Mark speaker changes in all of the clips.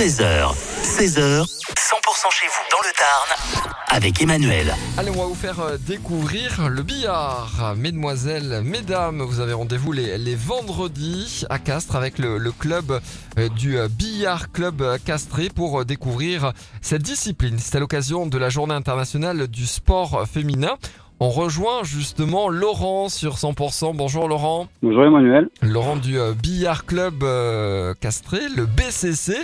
Speaker 1: 13h, 16h, 100% chez vous dans le Tarn avec Emmanuel.
Speaker 2: Allez, on va vous faire euh, découvrir le billard. Mesdemoiselles, mesdames, vous avez rendez-vous les, vendredis à Castres avec le, le club euh, du euh, Billard Club Castré pour découvrir cette discipline. C'est à l'occasion de la journée internationale du sport féminin. On rejoint justement Laurent sur 100%. Bonjour Laurent.
Speaker 3: Bonjour Emmanuel.
Speaker 2: Laurent du euh, Billard Club euh, Castré, le BCC.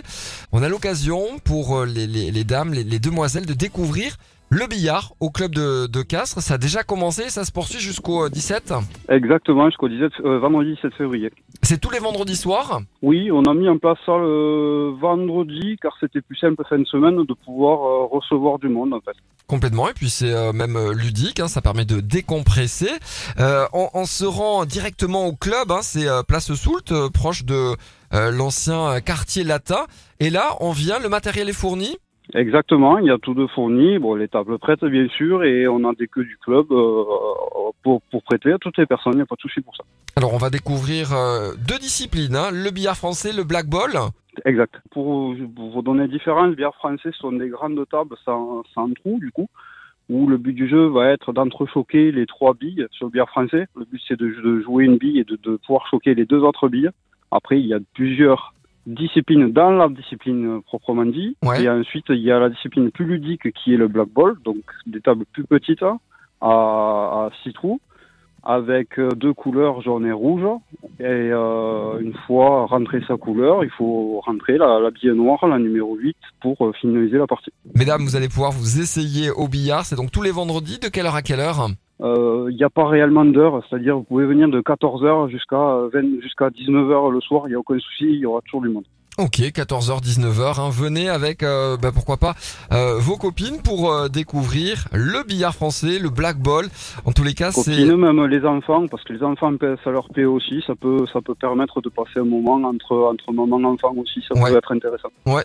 Speaker 2: On a l'occasion pour euh, les, les- les dames, les, les demoiselles de découvrir le billard au club de, de Castres. Ça a déjà commencé, ça se poursuit jusqu'au euh, 17.
Speaker 3: Exactement, jusqu'au 17, euh, vendredi 7 février.
Speaker 2: C'est tous les vendredis soirs.
Speaker 3: Oui, on a mis en place ça le vendredi car c'était plus simple fin de semaine de pouvoir euh, recevoir du monde en fait.
Speaker 2: Complètement, et puis c'est euh, même euh, ludique, hein, ça permet de décompresser. Euh, on, on se rend directement au club, hein, c'est euh, Place Soult, euh, proche de euh, l'ancien euh, quartier latin. Et là, on vient, le matériel est fourni.
Speaker 3: Exactement, il y a tout de fourni, bon les tables prêtes bien sûr et on a des queues du club euh, pour, pour prêter à toutes les personnes, il n'y a pas de souci pour ça.
Speaker 2: Alors on va découvrir euh, deux disciplines, hein, le billard français, le black ball.
Speaker 3: Exact. Pour, pour vous donner différence, les bières français sont des grandes tables sans, sans trou du coup, où le but du jeu va être d'entrechoquer les trois billes sur le bière français. Le but c'est de, de jouer une bille et de, de pouvoir choquer les deux autres billes. Après il y a plusieurs disciplines dans la discipline proprement dit.
Speaker 2: Ouais.
Speaker 3: Et ensuite il y a la discipline plus ludique qui est le black ball, donc des tables plus petites à, à six trous avec euh, deux couleurs jaune et rouge. Et euh, une fois rentré sa couleur, il faut rentrer la, la bille noire, la numéro 8, pour euh, finaliser la partie.
Speaker 2: Mesdames, vous allez pouvoir vous essayer au billard, c'est donc tous les vendredis, de quelle heure à quelle heure?
Speaker 3: Euh, Il n'y a pas réellement d'heure, c'est-à-dire vous pouvez venir de 14h jusqu'à euh, 20 jusqu'à 19h le soir, il n'y a aucun souci, il y aura toujours du monde.
Speaker 2: Ok, 14h, 19h, hein, venez avec, euh, bah, pourquoi pas, euh, vos copines pour euh, découvrir le billard français, le black ball. En tous les cas, c'est...
Speaker 3: Même les enfants, parce que les enfants, ça leur plaît aussi, ça peut, ça peut permettre de passer un moment entre, entre maman et enfant aussi, ça
Speaker 2: Ouais.
Speaker 3: peut être intéressant.
Speaker 2: Ouais,